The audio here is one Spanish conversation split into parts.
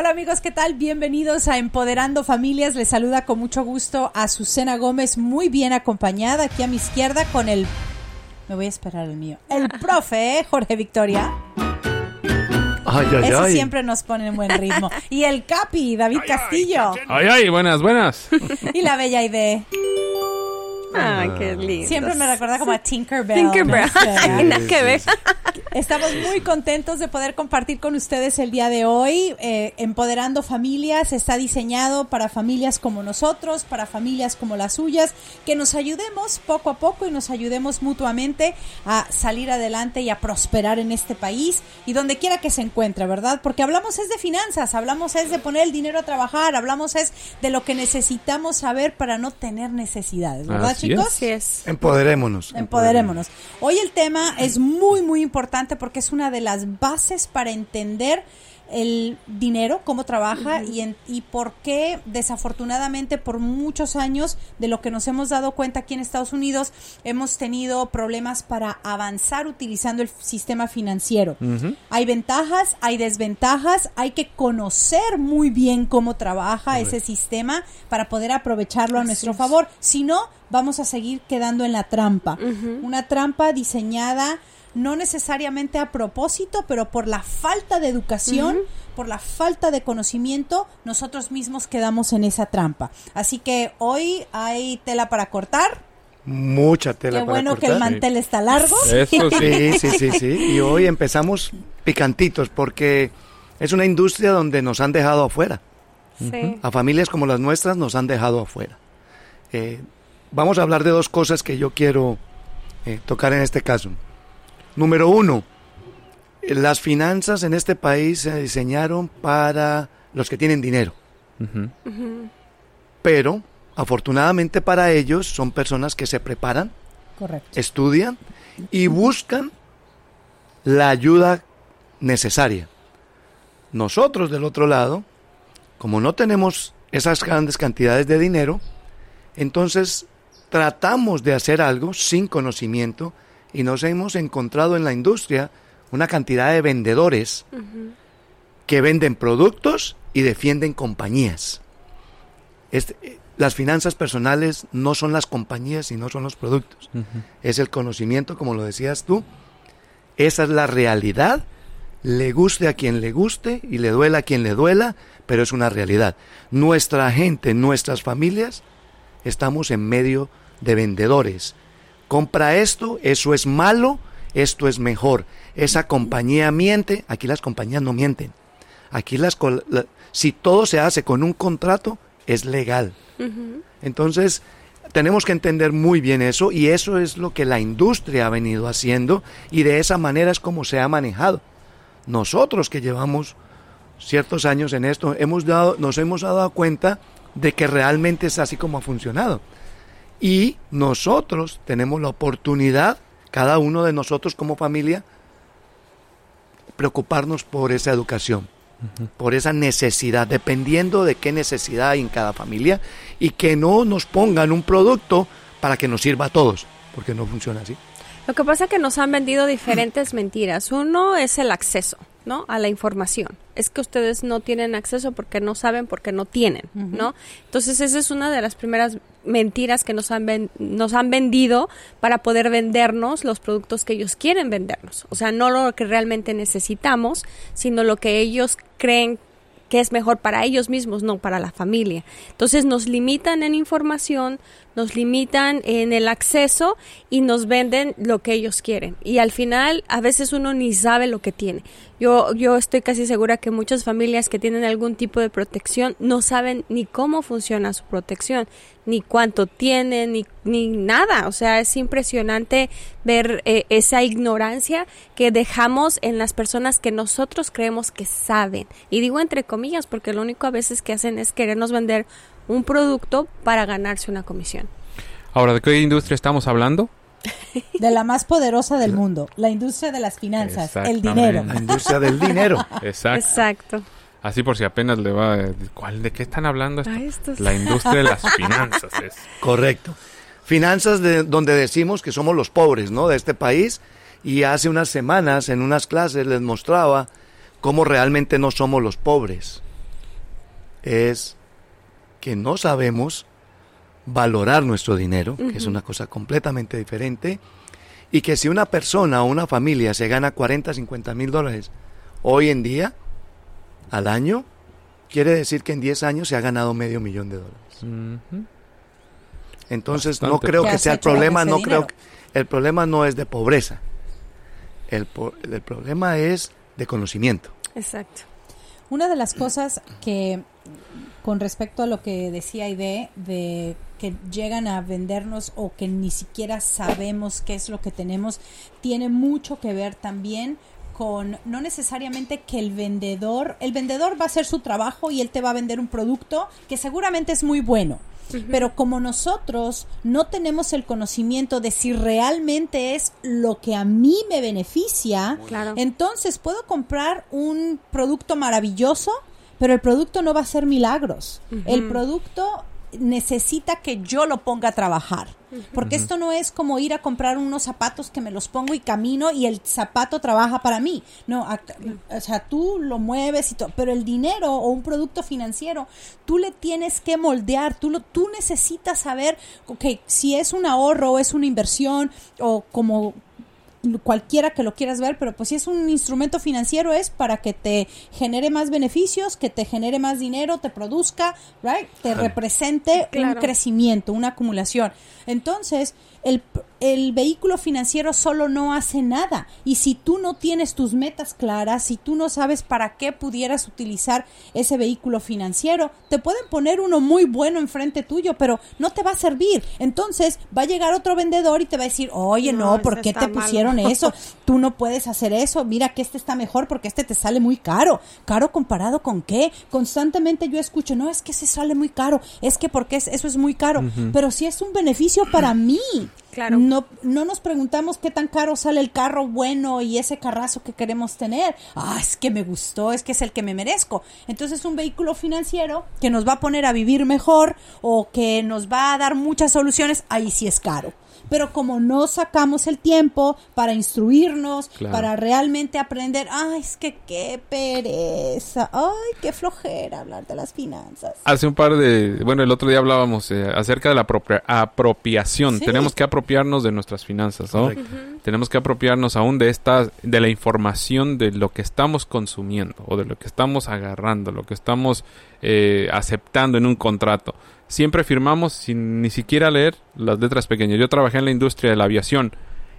Hola amigos, ¿qué tal? Bienvenidos a Empoderando Familias. Les saluda con mucho gusto a Susana Gómez, muy bien acompañada aquí a mi izquierda con el... Me voy a esperar el mío. El profe, ¿eh? Jorge Victoria. Ay, ay, Eso ay. siempre nos pone en buen ritmo. Y el Capi, David Castillo. Ay, ay, buenas, buenas. Y la bella Aide. Ah, qué lindo. Siempre me recuerda como a Tinkerbell. Tinkerbell. ¿no? Ay, nada que ver. Estamos muy contentos de poder compartir con ustedes el día de hoy. Eh, Empoderando Familias está diseñado para familias como nosotros, para familias como las suyas, que nos ayudemos poco a poco y nos ayudemos mutuamente a salir adelante y a prosperar en este país y donde quiera que se encuentre, ¿verdad? Porque hablamos es de finanzas, hablamos es de poner el dinero a trabajar, hablamos es de lo que necesitamos saber para no tener necesidades, ¿verdad, Así chicos? Así es. Empoderémonos. Empoderémonos. Hoy el tema es muy, muy importante porque es una de las bases para entender el dinero, cómo trabaja y, en- y por qué desafortunadamente por muchos años de lo que nos hemos dado cuenta aquí en Estados Unidos hemos tenido problemas para avanzar utilizando el sistema financiero. Hay ventajas, hay desventajas, hay que conocer muy bien cómo trabaja ese sistema para poder aprovecharlo a nuestro favor. Si no, vamos a seguir quedando en la trampa. Una trampa diseñada no necesariamente a propósito, pero por la falta de educación, por la falta de conocimiento, nosotros mismos quedamos en esa trampa. Así que hoy hay tela para cortar. Mucha tela Qué para bueno que el mantel está largo. Eso sí. Sí, sí, sí, sí. Y hoy empezamos picantitos porque es una industria donde nos han dejado afuera. Sí. A familias como las nuestras nos han dejado afuera. Eh, vamos a hablar de dos cosas que yo quiero eh, tocar en este caso. Número uno, las finanzas en este país se diseñaron para los que tienen dinero. Pero, afortunadamente para ellos, son personas que se preparan, Correcto. estudian y buscan la ayuda necesaria. Nosotros del otro lado, como no tenemos esas grandes cantidades de dinero, entonces tratamos de hacer algo sin conocimiento y nos hemos encontrado en la industria una cantidad de vendedores que venden productos y defienden compañías. Este- eh, las finanzas personales no son las compañías y no son los productos. Es el conocimiento, como lo decías tú. Esa es la realidad. Le guste a quien le guste y le duela a quien le duela, pero es una realidad. Nuestra gente, nuestras familias, estamos en medio de vendedores. Compra esto, eso es malo, esto es mejor. Esa compañía miente, aquí las compañías no mienten. Aquí las col- la- si todo se hace con un contrato es legal. Entonces, tenemos que entender muy bien eso y eso es lo que la industria ha venido haciendo y de esa manera es como se ha manejado. Nosotros que llevamos ciertos años en esto, hemos dado, nos hemos dado cuenta de que realmente es así como ha funcionado. Y nosotros tenemos la oportunidad, cada uno de nosotros como familia, preocuparnos por esa educación, por esa necesidad, dependiendo de qué necesidad hay en cada familia, y que no nos pongan un producto para que nos sirva a todos, porque no funciona así. Lo que pasa es que nos han vendido diferentes mentiras. Uno es el acceso, ¿no? A la información. Es que ustedes no tienen acceso porque no saben, porque no tienen, ¿no? Entonces esa es una de las primeras mentiras que nos han, nos han vendido para poder vendernos los productos que ellos quieren vendernos. O sea, no lo que realmente necesitamos, sino lo que ellos creen que es mejor para ellos mismos, no para la familia. Entonces nos limitan en información, nos limitan en el acceso y nos venden lo que ellos quieren. Y al final a veces uno ni sabe lo que tiene. Yo, yo estoy casi segura que muchas familias que tienen algún tipo de protección no saben ni cómo funciona su protección, ni cuánto tienen, ni, ni nada. O sea, es impresionante ver eh, esa ignorancia que dejamos en las personas que nosotros creemos que saben. Y digo entre comillas porque lo único a veces que hacen es querernos vender un producto para ganarse una comisión. Ahora, ¿de qué industria estamos hablando? De la más poderosa del mundo, la industria de las finanzas, el dinero. La industria del dinero. Exacto. Exacto. Así por si apenas le va... ¿cuál, ¿De qué están hablando? esto? La industria de las finanzas es. Correcto. Finanzas de donde decimos que somos los pobres, ¿no? De este país. Y hace unas semanas en unas clases les mostraba cómo realmente no somos los pobres. es que no sabemos valorar nuestro dinero, que es una cosa completamente diferente, y que si una persona o una familia se gana 40, 50 mil dólares hoy en día, al año, quiere decir que en 10 años se ha ganado medio millón de dólares. Entonces no creo ¿Qué que sea el problema, no dinero? creo que- el problema no es de pobreza. El, el problema es de conocimiento. Exacto. Una de las cosas que, con respecto a lo que decía Ide, de que llegan a vendernos o que ni siquiera sabemos qué es lo que tenemos, tiene mucho que ver también con no necesariamente que el vendedor, el vendedor va a hacer su trabajo y él te va a vender un producto que seguramente es muy bueno. Pero como nosotros no tenemos el conocimiento de si realmente es lo que a mí me beneficia, Claro. entonces puedo comprar un producto maravilloso, pero el producto no va a hacer milagros. El producto necesita que yo lo ponga a trabajar. Porque esto no es como ir a comprar unos zapatos que me los pongo y camino y el zapato trabaja para mí. No, o sea, tú lo mueves y todo, pero el dinero o un producto financiero, tú le tienes que moldear, tú lo, tú necesitas saber, ok, si es un ahorro o es una inversión o como cualquiera que lo quieras ver, pero pues si es un instrumento financiero es para que te genere más beneficios, que te genere más dinero, te produzca, right? Te represente un crecimiento, una acumulación. Entonces, el, el vehículo financiero solo no hace nada. Y si tú no tienes tus metas claras, si tú no sabes para qué pudieras utilizar ese vehículo financiero, te pueden poner uno muy bueno enfrente tuyo, pero no te va a servir. Entonces, va a llegar otro vendedor y te va a decir, oye, No, no, ¿por qué te malo". pusieron eso? Tú no puedes hacer eso. Mira que este está mejor porque este te sale muy caro. ¿Caro comparado con qué? Constantemente yo escucho, no, es que se sale muy caro. Es que porque es- eso es muy caro. Pero si es un beneficio para mí. No, no nos preguntamos qué tan caro sale el carro bueno y ese carrazo que queremos tener. Ah, es que me gustó, es que es el que me merezco. Entonces un vehículo financiero que nos va a poner a vivir mejor o que nos va a dar muchas soluciones, ahí sí es caro. Pero como no sacamos el tiempo para instruirnos, Claro. para realmente aprender, ay, es que qué pereza, ay, qué flojera hablar de las finanzas. Hace un par de... Bueno, el otro día hablábamos eh, acerca de la apropia- apropiación. Sí. Tenemos que apropiarnos de nuestras finanzas, ¿no? Correcto. Tenemos que apropiarnos aún de esta... De la información de lo que estamos consumiendo o de lo que estamos agarrando, lo que estamos eh, aceptando en un contrato. Siempre firmamos sin ni siquiera leer las letras pequeñas. Yo trabajé en la industria de la aviación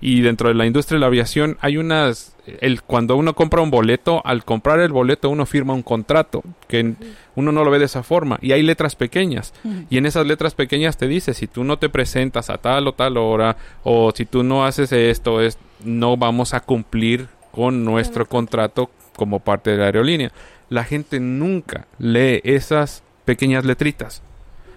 y dentro de la industria de la aviación hay unas el cuando uno compra un boleto al comprar el boleto uno firma un contrato que uno no lo ve de esa forma y hay letras pequeñas. Y en esas letras pequeñas te dice si tú no te presentas a tal o tal hora o si tú no haces esto es no vamos a cumplir con nuestro contrato como parte de la aerolínea. La gente nunca lee esas pequeñas letritas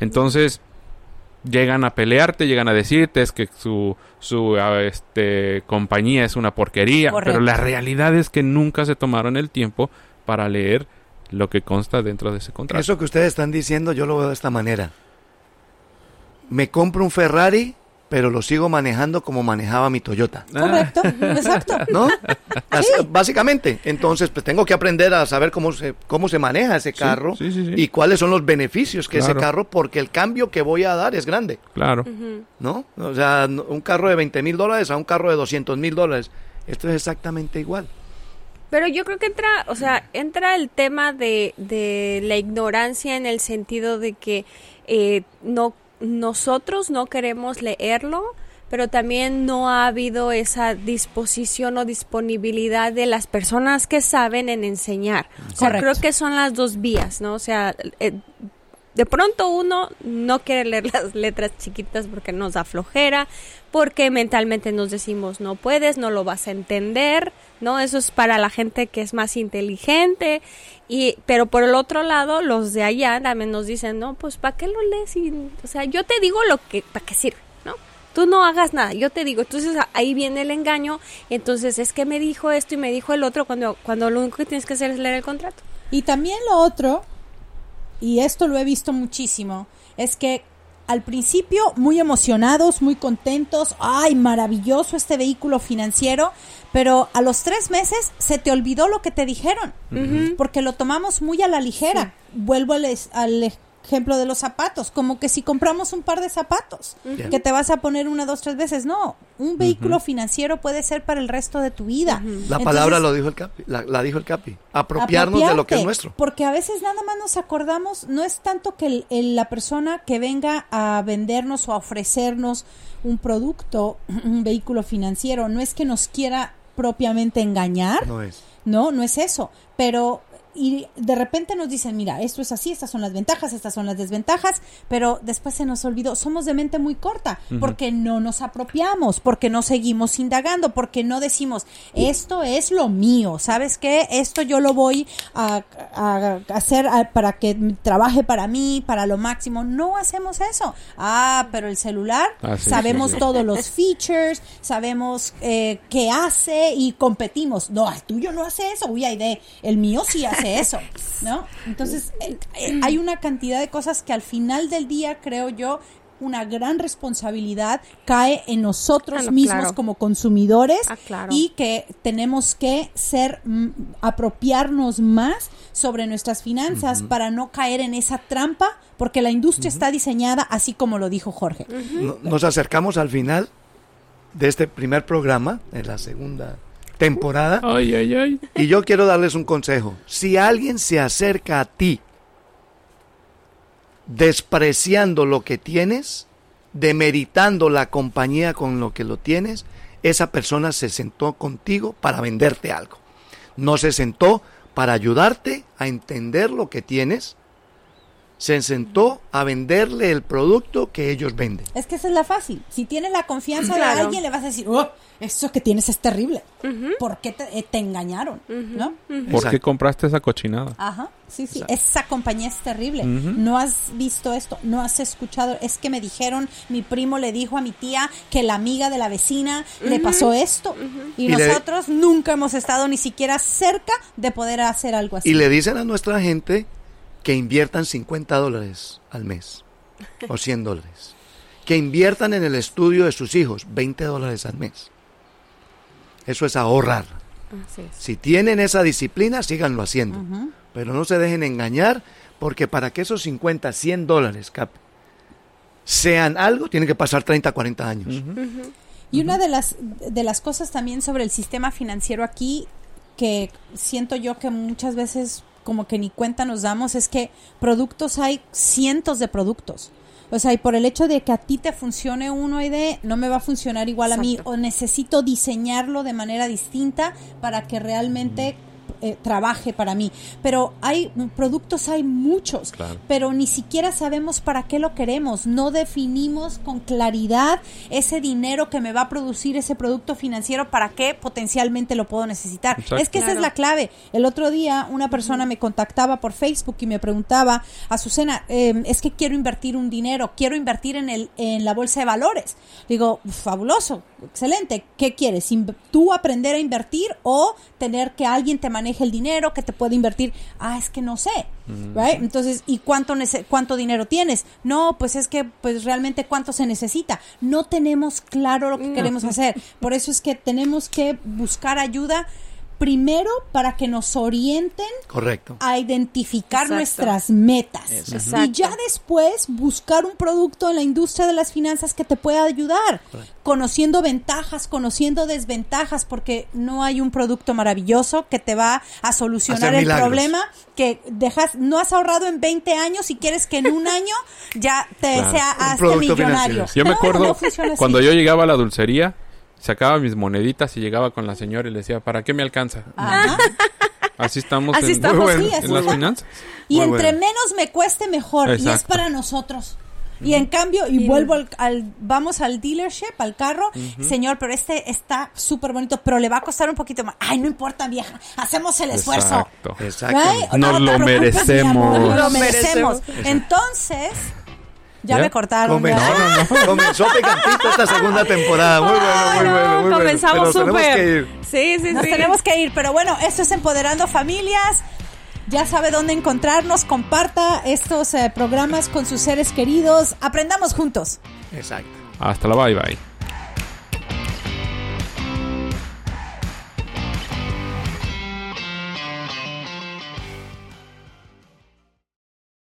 entonces llegan a pelearte, llegan a decirte es que su, su ah, este, compañía es una porquería, Correcto. pero la realidad es que nunca se tomaron el tiempo para leer lo que consta dentro de ese contrato. Eso que ustedes están diciendo yo lo veo de esta manera. Me compro un Ferrari, pero lo sigo manejando como manejaba mi Toyota. Correcto, exacto. ¿No? Así, Básicamente. Entonces, pues tengo que aprender a saber cómo se, cómo se maneja ese carro sí, sí, sí. y cuáles son los beneficios que ese carro, porque el cambio que voy a dar es grande, Claro. ¿no? O sea, un carro de 20 mil dólares a un carro de 200 mil dólares. Esto es exactamente igual. Pero yo creo que entra, o sea, entra el tema de, de la ignorancia en el sentido de que eh, no nosotros no queremos leerlo, pero también no ha habido esa disposición o disponibilidad de las personas que saben en enseñar. O sea, creo que son las dos vías, ¿no? O sea, eh, de pronto uno no quiere leer las letras chiquitas porque nos da flojera, porque mentalmente nos decimos no puedes, no lo vas a entender, ¿no? Eso es para la gente que es más inteligente y pero por el otro lado los de allá también nos dicen, "No, pues ¿para qué lo lees?" Y, o sea, yo te digo lo que para qué sirve, ¿no? Tú no hagas nada, yo te digo. Entonces ahí viene el engaño. Entonces es que me dijo esto y me dijo el otro cuando cuando lo único que tienes que hacer es leer el contrato. Y también lo otro, y esto lo he visto muchísimo, es que al principio muy emocionados, muy contentos, ay, maravilloso este vehículo financiero, pero a los tres meses se te olvidó lo que te dijeron, porque lo tomamos muy a la ligera. Vuelvo al, es- al ejemplo de los zapatos, como que si compramos un par de zapatos, que te vas a poner una, dos, tres veces, no, un vehículo financiero puede ser para el resto de tu vida. La Entonces, palabra lo dijo el Capi, la, la dijo el Capi. Apropiarnos de lo que es nuestro. Porque a veces nada más nos acordamos, no es tanto que el- el- la persona que venga a vendernos o a ofrecernos un producto, un vehículo financiero, no es que nos quiera propiamente engañar, No es. no, no es eso, pero y de repente nos dicen, mira, esto es así, estas son las ventajas, estas son las desventajas, pero después se nos olvidó, somos de mente muy corta, porque no nos apropiamos, porque no seguimos indagando, porque no decimos, esto es lo mío, ¿sabes qué? Esto yo lo voy a, a hacer a- para que trabaje para mí, para lo máximo, no hacemos eso. Ah, pero el celular, Ah, sí, sabemos sí, sí. todos los features, sabemos eh, qué hace y competimos. No, el tuyo no hace eso, uy, ay, de, el mío sí hace eso, ¿no? Entonces, eh, eh, hay una cantidad de cosas que al final del día, creo yo, una gran responsabilidad cae en nosotros Ah, mismos claro. como consumidores Ah, claro. y que tenemos que ser mm, apropiarnos más sobre nuestras finanzas para no caer en esa trampa porque la industria está diseñada así como lo dijo Jorge. No- Nos acercamos al final de este primer programa, en la segunda temporada. Ay, ay, ay. Y yo quiero darles un consejo. Si alguien se acerca a ti despreciando lo que tienes, demeritando la compañía con lo que lo tienes, esa persona se sentó contigo para venderte algo. No se sentó para ayudarte a entender lo que tienes. Se sentó a venderle el producto que ellos venden. Es que esa es la fácil. Si tienes la confianza de Claro. alguien, le vas a decir, oh, eso que tienes es terrible. ¿Por qué te, eh, te engañaron? ¿No? ¿Por qué compraste esa cochinada? Ajá, sí, sí. Exacto. Esa compañía es terrible. No has visto esto, no has escuchado. Es que me dijeron, mi primo le dijo a mi tía que la amiga de la vecina le pasó esto. Y, Y le- nosotros nunca hemos estado ni siquiera cerca de poder hacer algo así. Y le dicen a nuestra gente que inviertan 50 dólares al mes o 100 dólares. Que inviertan en el estudio de sus hijos 20 dólares al mes. Eso es ahorrar. Así es. Si tienen esa disciplina, síganlo haciendo. Pero no se dejen engañar porque para que esos 50, 100 dólares cap, sean algo, tienen que pasar 30, 40 años. Y una de las, de las cosas también sobre el sistema financiero aquí, que siento yo que muchas veces como que ni cuenta nos damos, es que productos hay cientos de productos. O sea, y por el hecho de que a ti te funcione uno y de no me va a funcionar igual a mí, o necesito diseñarlo de manera distinta para que realmente eh, trabaje para mí. Pero hay productos, hay muchos, Claro. pero ni siquiera sabemos para qué lo queremos. No definimos con claridad ese dinero que me va a producir ese producto financiero, para qué potencialmente lo puedo necesitar. Exacto. Es que esa es la clave. El otro día una persona me contactaba por Facebook y me preguntaba, Azucena, eh, es que quiero invertir un dinero, quiero invertir en, el, en la bolsa de valores. Digo, fabuloso, excelente. ¿Qué quieres? ¿Tú aprender a invertir o tener que alguien te maneje el dinero, que te pueda invertir? Ah, es que no sé. right? Entonces, ¿y cuánto, cuánto dinero tienes? No, pues es que pues realmente cuánto se necesita. No tenemos claro lo que queremos hacer. Por eso es que tenemos que buscar ayuda primero para que nos orienten Correcto. a identificar Exacto. nuestras metas. Exacto. Y ya después buscar un producto en la industria de las finanzas que te pueda ayudar, conociendo ventajas, conociendo desventajas, porque no hay un producto maravilloso que te va a solucionar el problema que dejas, no has ahorrado en 20 años y quieres que en un año ya te Claro. sea producto millonario. financiero. Yo me acuerdo no cuando yo llegaba a la dulcería, sacaba mis moneditas y llegaba con la señora y le decía, ¿para qué me alcanza? Ajá. Así estamos, Así en, estamos, Muy bueno, sí, así en las finanzas. Y Muy entre bueno. menos me cueste mejor. Y es para nosotros. Y en cambio, y, Y- vuelvo al, al- vamos al dealership, al carro, señor, pero este está súper bonito, pero le va a costar un poquito más. Ay, no importa, vieja, hacemos el esfuerzo. Exacto. Exacto. Right? Nos te lo preocupes, merecemos. Nos lo merecemos. Entonces, ya, ¿Ya? me cortaron. Comenzó, ¿verdad? comenzó picantito esta segunda temporada. Muy bueno, muy no, bueno, muy bueno. comenzamos tenemos súper. que ir. Sí, sí, Nos sí. tenemos que ir, pero bueno, esto es Empoderando Familias. Ya sabe dónde encontrarnos, comparta estos eh, programas con sus seres queridos, aprendamos juntos. Exacto. Hasta la bye bye.